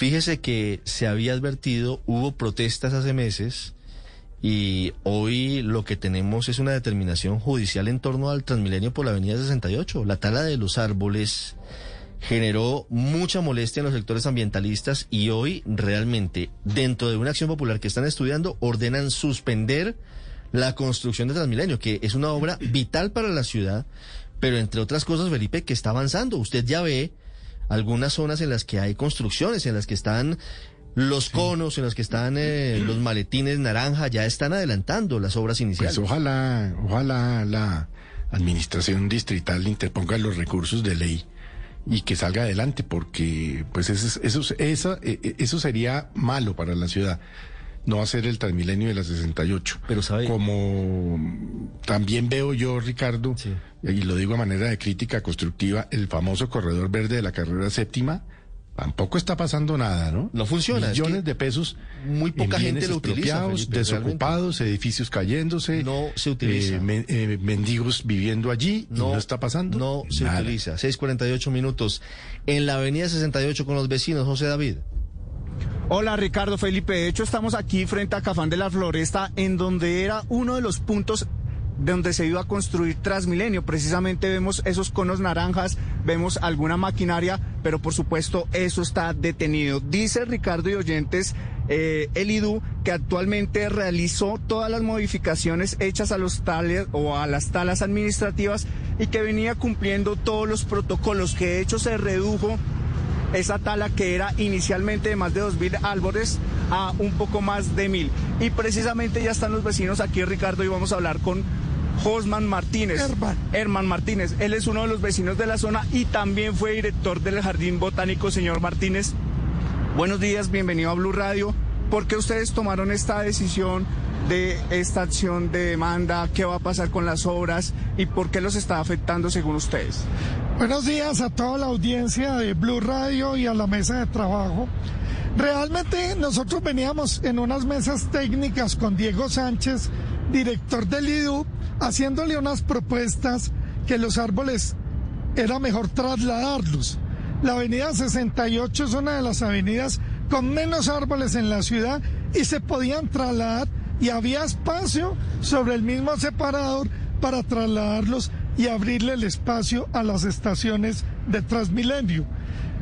Fíjese que se había advertido, hubo protestas hace meses y hoy lo que tenemos es una determinación judicial en torno al Transmilenio por la Avenida 68. La tala de los árboles generó mucha molestia en los sectores ambientalistas y hoy realmente dentro de una acción popular que están estudiando ordenan suspender la construcción de Transmilenio, que es una obra vital para la ciudad, pero entre otras cosas, Felipe, que está avanzando. Usted ya ve algunas zonas en las que hay construcciones, en las que están los conos, en las que están eh, los maletines naranja, ya están adelantando las obras iniciales. Pues ojalá, ojalá la administración distrital interponga los recursos de ley y que salga adelante, porque pues eso, eso, eso, eh, eh, eso sería malo para la ciudad no hacer el Transmilenio de la 68. Pero sabe... Como también veo yo, Ricardo, y lo digo de manera de crítica constructiva, el famoso corredor verde de la carrera séptima, tampoco está pasando nada, ¿no? No funciona. Millones de pesos. Muy poca gente lo utiliza. desocupados, edificios cayéndose. No se utiliza. Eh, eh, mendigos viviendo allí. No, no está pasando. No se utiliza. 6:48 minutos. En la avenida 68 con los vecinos, José David. Hola Ricardo Felipe, de hecho estamos aquí frente a Cafán de la Floresta, en donde era uno de los puntos donde se iba a construir Transmilenio. Precisamente vemos esos conos naranjas, vemos alguna maquinaria, pero por supuesto eso está detenido. Dice Ricardo y oyentes, eh, el IDU, que actualmente realizó todas las modificaciones hechas a los tales o a las talas administrativas y que venía cumpliendo todos los protocolos, que de hecho se redujo esa tala que era inicialmente de más de 2.000 árboles a un poco más de 1.000. Y precisamente ya están los vecinos aquí, Ricardo, y vamos a hablar con Josman Martínez. Herman. Herman Martínez. Él es uno de los vecinos de la zona y también fue director del Jardín Botánico, señor Martínez. Buenos días, bienvenido a Blue Radio. ¿Por qué ustedes tomaron esta decisión de esta acción de demanda? ¿Qué va a pasar con las obras? ¿Y por qué los está afectando según ustedes? Buenos días a toda la audiencia de Blue Radio y a la mesa de trabajo. Realmente nosotros veníamos en unas mesas técnicas con Diego Sánchez, director del IDU, haciéndole unas propuestas que los árboles era mejor trasladarlos. La avenida 68 es una de las avenidas con menos árboles en la ciudad y se podían trasladar y había espacio sobre el mismo separador para trasladarlos y abrirle el espacio a las estaciones de Transmilenio.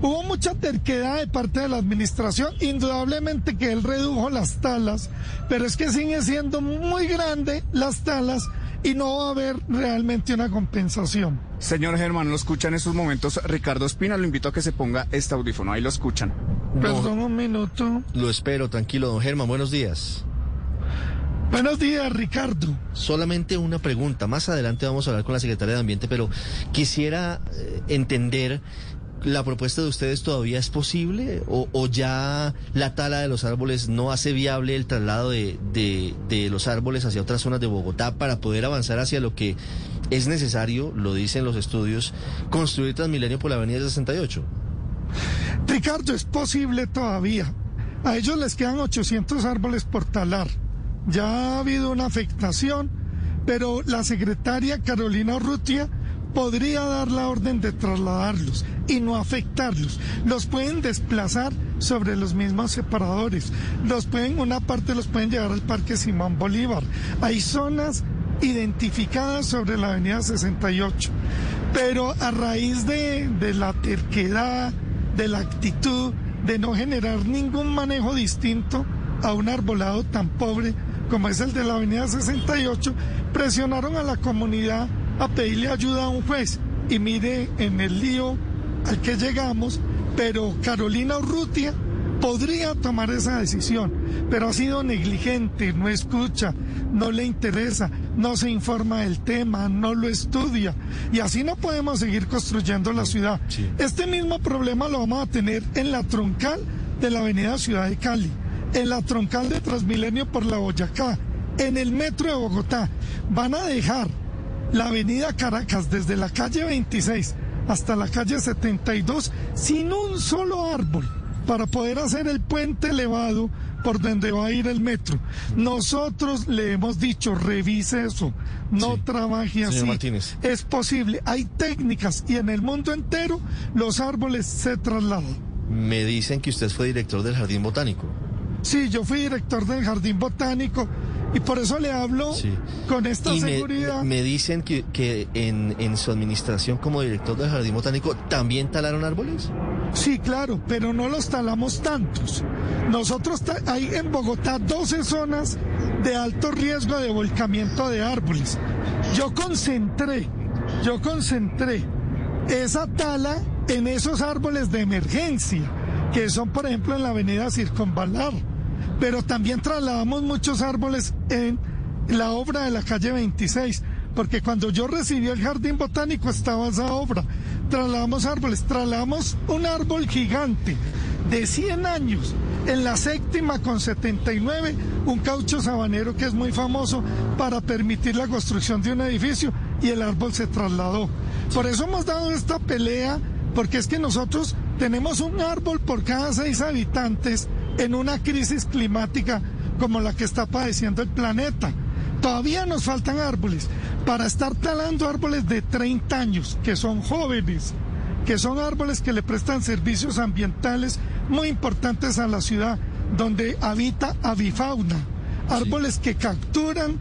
Hubo mucha terquedad de parte de la administración, indudablemente que él redujo las talas, pero es que sigue siendo muy grande las talas y no va a haber realmente una compensación. Señor Germán, lo escucha en estos momentos Ricardo Espina, lo invito a que se ponga este audífono, ahí lo escuchan. Perdón un minuto. Lo espero, tranquilo, don Germán, buenos días. Buenos días, Ricardo. Solamente una pregunta. Más adelante vamos a hablar con la secretaria de Ambiente, pero quisiera eh, entender, ¿la propuesta de ustedes todavía es posible? ¿O, ya la tala de los árboles no hace viable el traslado de, de, los árboles hacia otras zonas de Bogotá para poder avanzar hacia lo que es necesario, lo dicen los estudios, construir Transmilenio por la Avenida 68? Ricardo, es posible todavía. A ellos les quedan 800 árboles por talar ya ha habido una afectación, pero la secretaria Carolina Urrutia podría dar la orden de trasladarlos y no afectarlos. Los pueden desplazar sobre los mismos separadores. Los pueden, una parte los pueden llevar al Parque Simón Bolívar. Hay zonas identificadas sobre la Avenida 68. Pero a raíz de, de la terquedad, de la actitud, de no generar ningún manejo distinto a un arbolado tan pobre, como es el de la Avenida 68, presionaron a la comunidad a pedirle ayuda a un juez. Y mire en el lío al que llegamos, pero Carolina Urrutia podría tomar esa decisión, pero ha sido negligente, no escucha, no le interesa, no se informa del tema, no lo estudia. Y así no podemos seguir construyendo la ciudad. Este mismo problema lo vamos a tener en la troncal de la avenida Ciudad de Cali, en la troncal de Transmilenio por la Boyacá, en el metro de Bogotá. Van a dejar la avenida Caracas desde la calle 26 hasta la calle 72 sin un solo árbol para poder hacer el puente elevado por donde va a ir el metro. Nosotros le hemos dicho, revise eso, no trabaje así. Es posible, hay técnicas y en el mundo entero los árboles se trasladan. Me dicen que usted fue director del Jardín Botánico. Sí, yo fui director del Jardín Botánico y por eso le hablo con esta seguridad. Me, dicen que, que en, en, su administración como director del Jardín Botánico también talaron árboles. Sí, claro, pero no los talamos tantos. Nosotros hay en Bogotá 12 zonas de alto riesgo de volcamiento de árboles. Yo concentré, yo concentré esa tala en esos árboles de emergencia, que son por ejemplo en la avenida Circunvalar pero también trasladamos muchos árboles en la obra de la calle 26, porque cuando yo recibí el jardín botánico estaba esa obra. Trasladamos árboles, trasladamos un árbol gigante de 100 años en la séptima con 79, un caucho sabanero que es muy famoso para permitir la construcción de un edificio y el árbol se trasladó. Por eso hemos dado esta pelea, porque es que nosotros tenemos un árbol por cada seis habitantes en una crisis climática como la que está padeciendo el planeta. Todavía nos faltan árboles para estar talando árboles de 30 años, que son jóvenes, que son árboles que le prestan servicios ambientales muy importantes a la ciudad, donde habita avifauna. Árboles que capturan,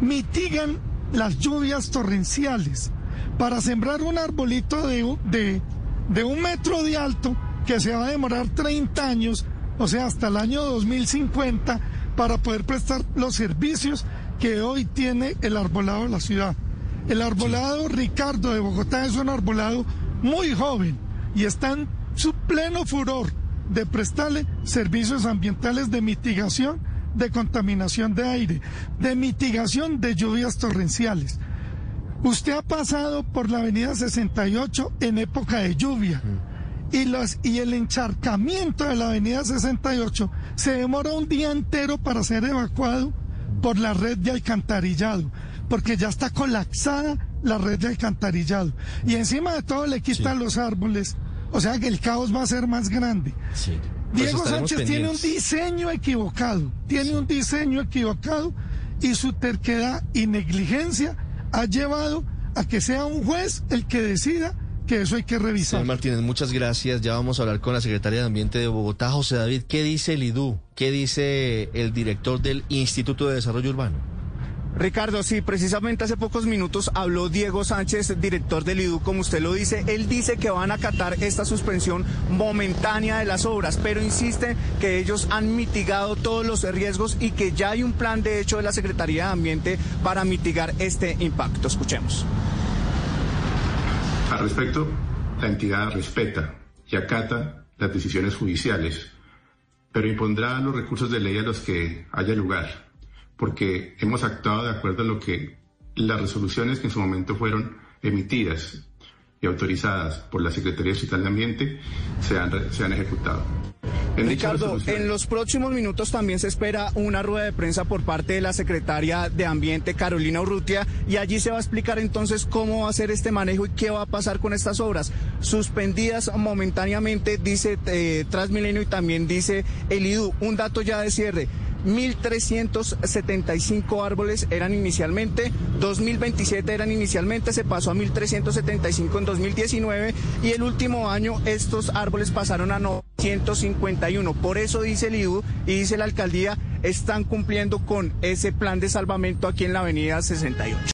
mitigan las lluvias torrenciales. Para sembrar un arbolito de, de, de un metro de alto, que se va a demorar 30 años, o sea, hasta el año 2050, para poder prestar los servicios que hoy tiene el arbolado de la ciudad. El arbolado Ricardo de Bogotá es un arbolado muy joven y está en su pleno furor de prestarle servicios ambientales de mitigación de contaminación de aire, de mitigación de lluvias torrenciales. Usted ha pasado por la avenida 68 en época de lluvia y, los, y el encharcamiento de la avenida 68 se demora un día entero para ser evacuado por la red de alcantarillado, porque ya está colapsada la red de alcantarillado. Y encima de todo le quitan los árboles, o sea que el caos va a ser más grande. Diego Sánchez tiene un diseño equivocado, tiene un diseño equivocado y su terquedad y negligencia ha llevado a que sea un juez el que decida que eso hay que revisar. Señor Martínez, muchas gracias. Ya vamos a hablar con la secretaria de Ambiente de Bogotá, José David. ¿Qué dice el IDU? ¿Qué dice el director del Instituto de Desarrollo Urbano? Ricardo, sí, precisamente hace pocos minutos habló Diego Sánchez, director del IDU, como usted lo dice. Él dice que van a acatar esta suspensión momentánea de las obras, pero insiste que ellos han mitigado todos los riesgos y que ya hay un plan de hecho de la Secretaría de Ambiente para mitigar este impacto. Escuchemos. Al respecto, la entidad respeta y acata las decisiones judiciales, pero impondrá los recursos de ley a los que haya lugar, porque hemos actuado de acuerdo a lo que las resoluciones que en su momento fueron emitidas y autorizadas por la Secretaría Estatal de Ambiente se han, se han ejecutado. Ricardo, en los próximos minutos también se espera una rueda de prensa por parte de la secretaria de Ambiente, Carolina Urrutia, y allí se va a explicar entonces cómo va a ser este manejo y qué va a pasar con estas obras. Suspendidas momentáneamente, dice eh, Transmilenio y también dice el IDU. Un dato ya de cierre. 1.375 árboles eran inicialmente, 2.027 eran inicialmente, se pasó a 1.375 en 2019 y el último año estos árboles pasaron a 951. Por eso dice el IDU y dice la alcaldía, están cumpliendo con ese plan de salvamento aquí en la avenida 68.